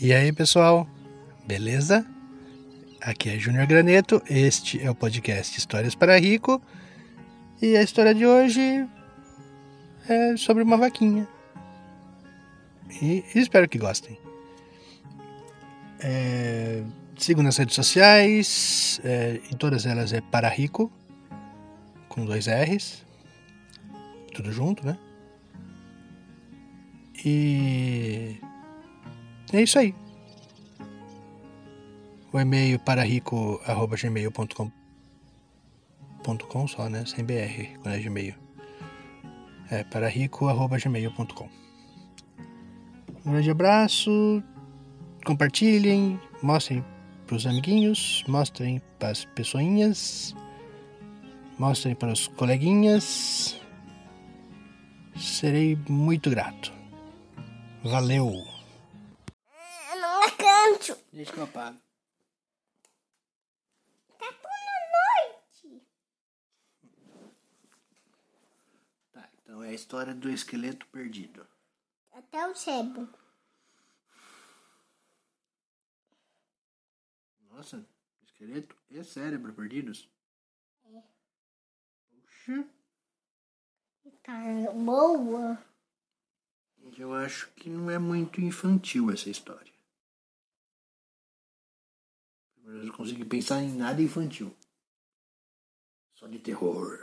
E aí, pessoal? Beleza? Aqui é Júnior Graneto, este é o podcast Histórias para Rico. E a história de hoje é sobre uma vaquinha. E espero que gostem. É, sigo nas redes sociais, é, em todas elas é para rico, com dois R's, tudo junto, né? E é isso aí. O e-mail para rico@gmail.com .com só, né? Sem BR, quando é Gmail. É para rico@gmail.com. Um grande abraço. Compartilhem, mostrem para os amiguinhos, mostrem para as pessoinhas, mostrem para os coleguinhas. Serei muito grato. Valeu! Deixa apago. Tá tudo noite. Tá, então é a história do esqueleto perdido. Até o cebo. Nossa, esqueleto e cérebro perdidos? É. Puxa, Tá boa. eu acho que não é muito infantil essa história. Eu não consegui pensar em nada infantil. Só de terror.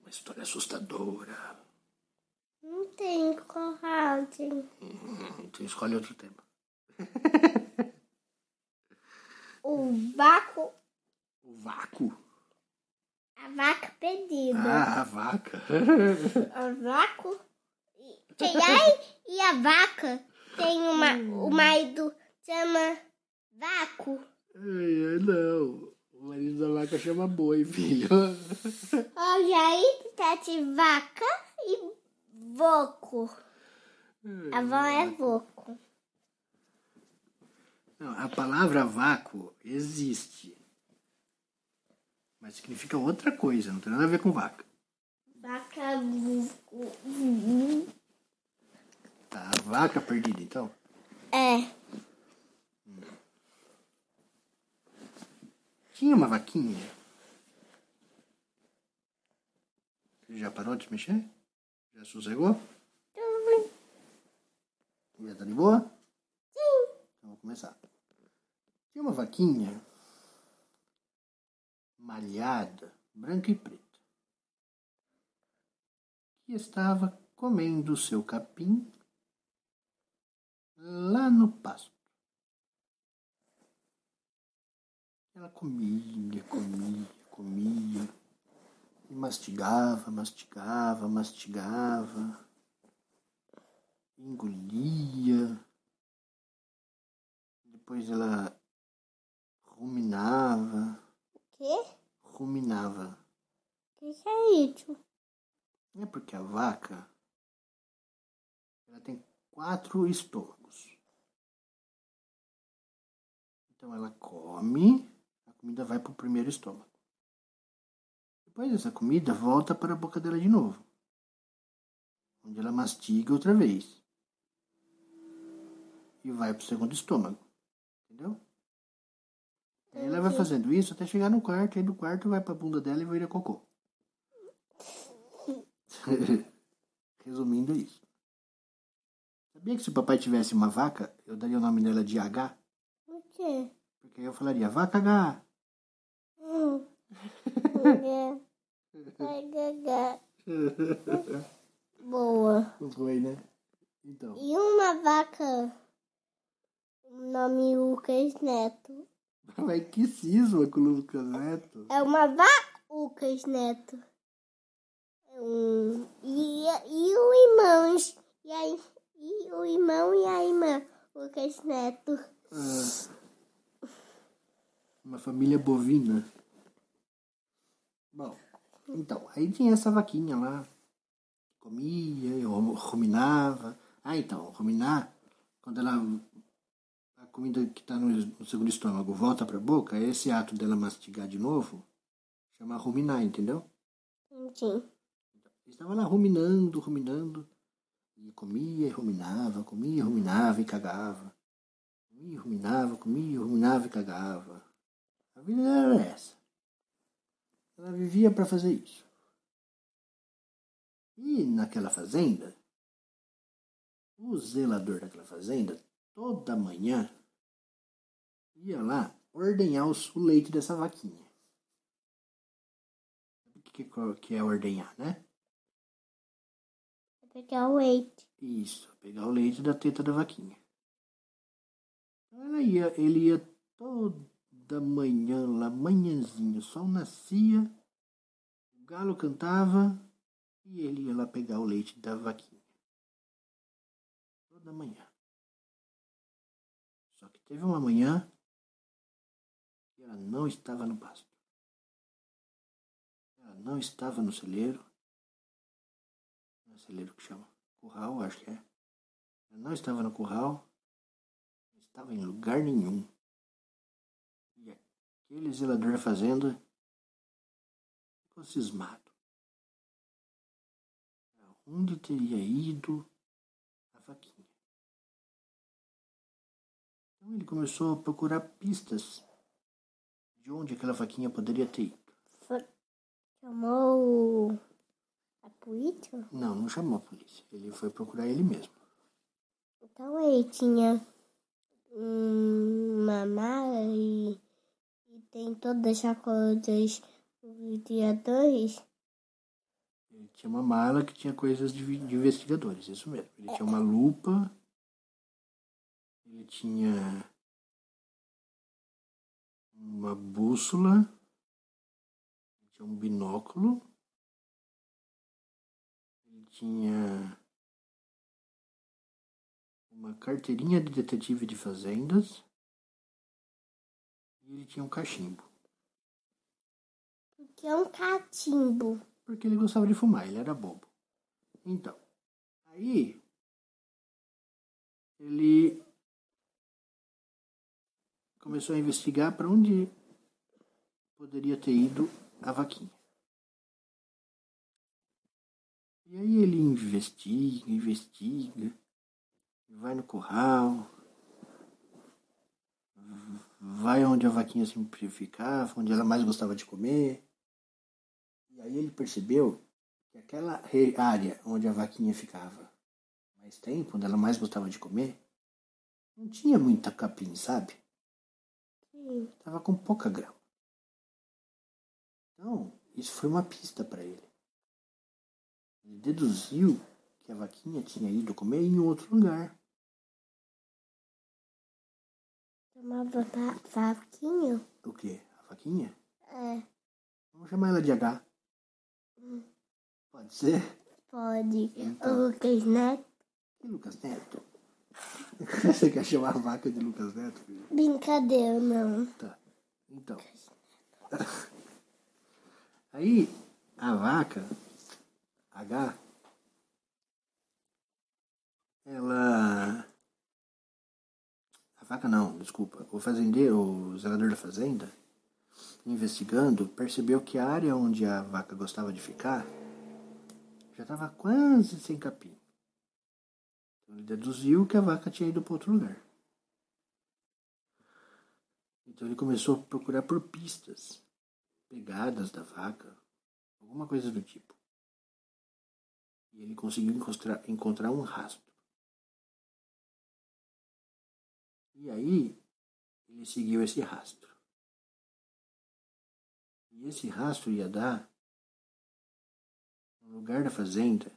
Uma história assustadora. Não tem coragem. Hum, Então escolhe outro tema. O vácuo, O vácuo? a vaca perdida. Ah, a vaca. O vácuo. E, e a vaca tem uma. O marido chama vácuo. Ai, não. O marido da vaca chama boi, filho. Olha aí, tá de vaca e voco. A avó é voco. Não, a palavra vácuo existe. Mas significa outra coisa, não tem nada a ver com vaca. Vaca. voco. Tá, a vaca perdida, então. É. Tinha uma vaquinha. Já parou de se mexer? Já sossegou? Bem. Já tá de boa? Sim. Então vou começar. Tinha uma vaquinha malhada, branca e preta, que estava comendo seu capim lá no pasto. Ela comia, comia, comia, e mastigava, mastigava, mastigava, engolia. Depois ela ruminava, Quê? ruminava. O que, que é isso? É porque a vaca ela tem quatro estômagos. Então ela come, comida vai para o primeiro estômago. Depois essa comida volta para a boca dela de novo, onde ela mastiga outra vez e vai para o segundo estômago. Entendeu? Aí ela vai fazendo isso até chegar no quarto, aí do quarto vai para a bunda dela e vira cocô. Resumindo é isso. Sabia que se o papai tivesse uma vaca, eu daria o nome dela de H? O quê? Porque aí eu falaria vaca H. Boa. Foi, né? Então. E uma vaca. O nome Lucas Neto. Mas que cisma com o Lucas Neto. É uma vaca Lucas Neto. É um... E, e o irmãos. E, a, e o irmão e a irmã Lucas Neto. Ah, uma família bovina. Então, aí tinha essa vaquinha lá. Comia, eu ruminava. Ah, então, ruminar, quando ela. A comida que está no, no segundo estômago volta para a boca, esse ato dela mastigar de novo chama ruminar, entendeu? Sim. Estava lá ruminando, ruminando. E comia e ruminava, comia e ruminava e cagava. Comia e ruminava, comia e ruminava e cagava. A vida era essa. Ela vivia para fazer isso. E naquela fazenda, o zelador daquela fazenda, toda manhã, ia lá ordenhar o leite dessa vaquinha. O que, que é ordenhar, né? É pegar o leite. Isso, pegar o leite da teta da vaquinha. Então ela ia, ele ia toda manhã lá, manhãzinho, o sol nascia, o galo cantava e ele ia lá pegar o leite da vaquinha. Toda manhã. Só que teve uma manhã que ela não estava no pasto. Ela não estava no celeiro. Não é celeiro que chama? Curral, acho que é. Ela não estava no curral. Não estava em lugar nenhum. Aquele zelador da fazenda ficou cismado onde teria ido a vaquinha. Então ele começou a procurar pistas de onde aquela vaquinha poderia ter ido. Chamou a polícia? Não, não chamou a polícia. Ele foi procurar ele mesmo. Então ele tinha uma mala e tem todas as coisas dos criadores. Ele tinha uma mala que tinha coisas de, de investigadores, isso mesmo. Ele tinha uma lupa, ele tinha uma bússola, tinha um binóculo, ele tinha uma carteirinha de detetive de fazendas ele tinha um cachimbo. O que é um catimbo? porque ele gostava de fumar, ele era bobo. Então, aí ele começou a investigar para onde poderia ter ido a vaquinha. E aí ele investiga, investiga, vai no curral, vai onde a vaquinha sempre ficava, onde ela mais gostava de comer. E aí ele percebeu que aquela área onde a vaquinha ficava mais tempo, onde ela mais gostava de comer, não tinha muita capim, sabe? Sim. Tava com pouca grama. Então, isso foi uma pista para ele. Ele deduziu que a vaquinha tinha ido comer em outro lugar. Chamava vaquinha? O quê? A vaquinha? É. Vamos chamar ela de H. Pode ser? Pode. Então. O Lucas Neto. E Lucas Neto? Você quer chamar a vaca de Lucas Neto? Filho? Brincadeira, não. Tá. Então. Aí, a vaca, H, ela. Vaca não, desculpa. O fazendeiro, o zelador da fazenda, investigando, percebeu que a área onde a vaca gostava de ficar já estava quase sem capim. Então ele deduziu que a vaca tinha ido para outro lugar. Então ele começou a procurar por pistas, pegadas da vaca, alguma coisa do tipo. E ele conseguiu encontrar, encontrar um rastro. E aí ele seguiu esse rastro. E esse rastro ia dar no lugar da fazenda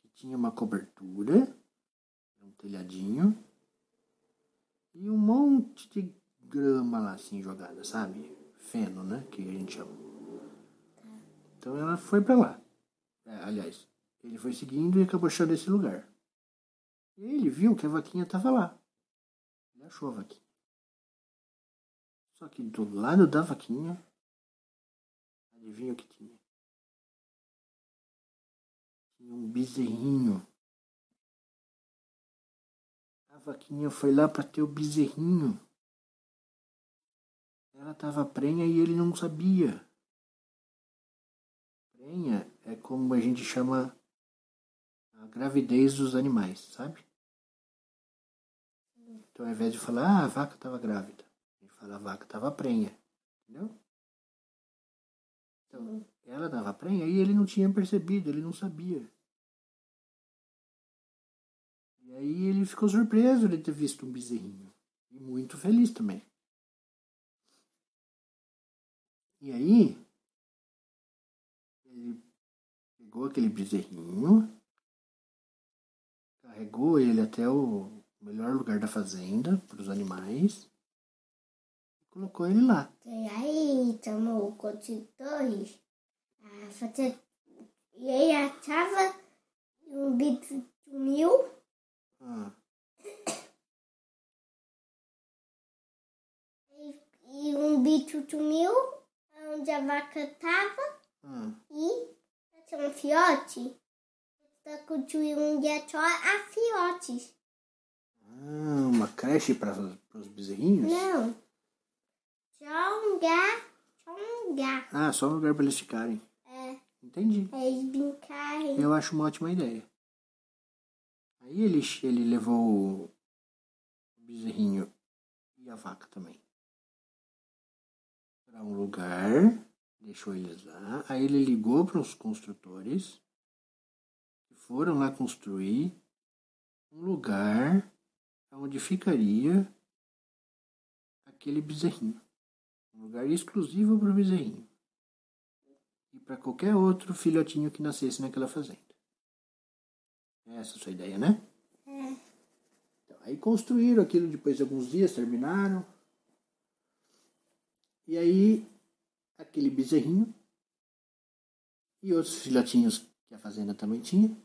que tinha uma cobertura, um telhadinho e um monte de grama lá assim jogada, sabe? Feno, né? Que a gente chama. Então ela foi para lá. É, aliás, ele foi seguindo e acabou achando esse lugar. E ele viu que a vaquinha estava lá. Achou a vaquinha. Só que do lado da vaquinha Adivinha o que tinha? Tinha um bezerrinho. A vaquinha foi lá para ter o bezerrinho. Ela estava prenha e ele não sabia. Prenha é como a gente chama a gravidez dos animais, sabe? Então, ao invés de falar, ah, a vaca estava grávida, ele fala, a vaca estava prenha, entendeu? Então, ela estava prenha e ele não tinha percebido, ele não sabia. E aí ele ficou surpreso de ter visto um bezerrinho. E muito feliz também. E aí, ele pegou aquele bezerrinho, carregou ele até o melhor lugar da fazenda para os animais e colocou ele lá. E aí chamou o consultores a fazer. E aí achava um bicho sumiu. Ah, E, e um bicho sumiu onde a vaca estava ah, e tinha um fiote. Construindo um dia só a fiotes. Uma creche para os bezerrinhos? Não. Só um lugar. Só um lugar. Ah, só um lugar para eles ficarem. É, Entendi. pra eles brincarem. Eu acho uma ótima ideia. Aí ele, ele levou o bezerrinho e a vaca também para um lugar, deixou eles lá. Aí ele ligou para os construtores que foram lá construir um lugar onde ficaria aquele bezerrinho. Um lugar exclusivo para o bezerrinho e para qualquer outro filhotinho que nascesse naquela fazenda. Essa é a sua ideia, né? É. Então, aí construíram aquilo depois de alguns dias, terminaram. E aí, aquele bezerrinho e outros filhotinhos que a fazenda também tinha,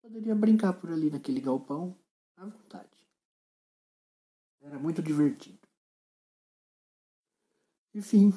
poderia brincar por ali naquele galpão à vontade. Era muito divertido. Enfim,